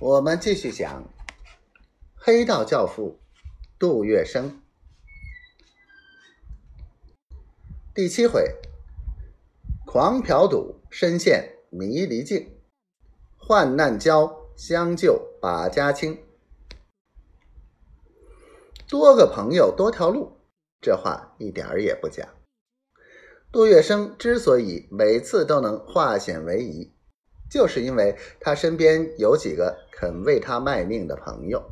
我们继续讲。黑道教父杜月笙。第七回：狂嫖赌，深陷迷离境；患难交，相救把家清。多个朋友多条路，这话一点儿也不假。杜月笙之所以每次都能化险为夷，就是因为他身边有几个肯为他卖命的朋友。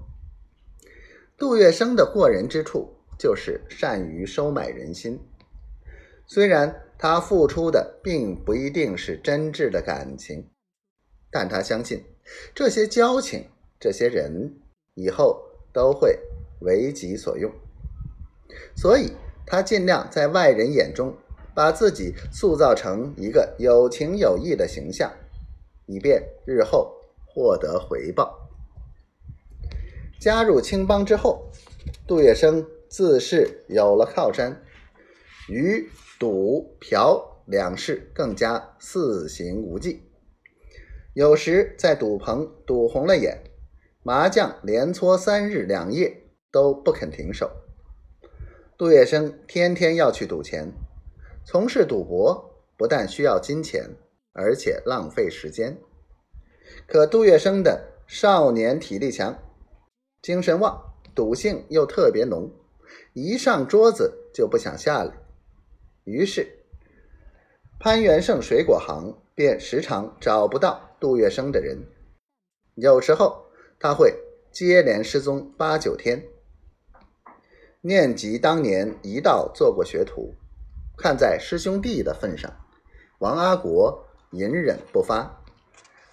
杜月笙的过人之处就是善于收买人心。虽然他付出的并不一定是真挚的感情，但他相信这些交情、这些人以后都会为己所用，所以他尽量在外人眼中把自己塑造成一个有情有义的形象。以便日后获得回报。加入青帮之后，杜月笙自是有了靠山，与赌嫖两事更加肆行无忌。有时在赌棚赌红了眼，麻将连搓三日两夜都不肯停手。杜月笙天天要去赌钱，从事赌博不但需要金钱。而且浪费时间。可杜月笙的少年体力强，精神旺，赌性又特别浓，一上桌子就不想下来。于是潘元盛水果行便时常找不到杜月笙的人，有时候他会接连失踪八九天。念及当年一道做过学徒，看在师兄弟的份上，王阿国。隐忍不发，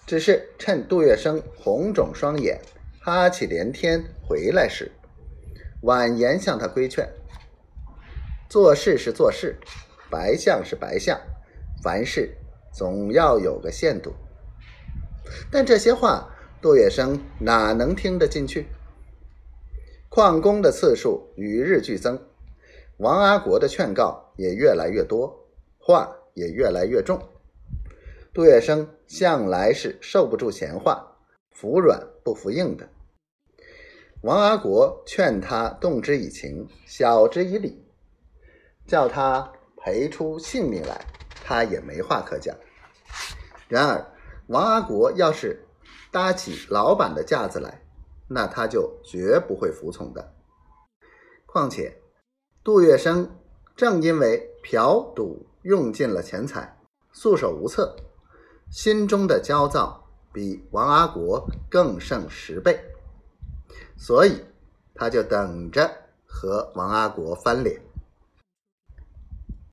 只是趁杜月笙红肿双眼、哈气连天回来时，婉言向他规劝：“做事是做事，白相是白相，凡事总要有个限度。”但这些话，杜月笙哪能听得进去？旷工的次数与日俱增，王阿国的劝告也越来越多，话也越来越重。杜月笙向来是受不住闲话，服软不服硬的。王阿国劝他动之以情，晓之以理，叫他赔出性命来，他也没话可讲。然而，王阿国要是搭起老板的架子来，那他就绝不会服从的。况且，杜月笙正因为嫖赌用尽了钱财，束手无策。心中的焦躁比王阿国更胜十倍，所以他就等着和王阿国翻脸。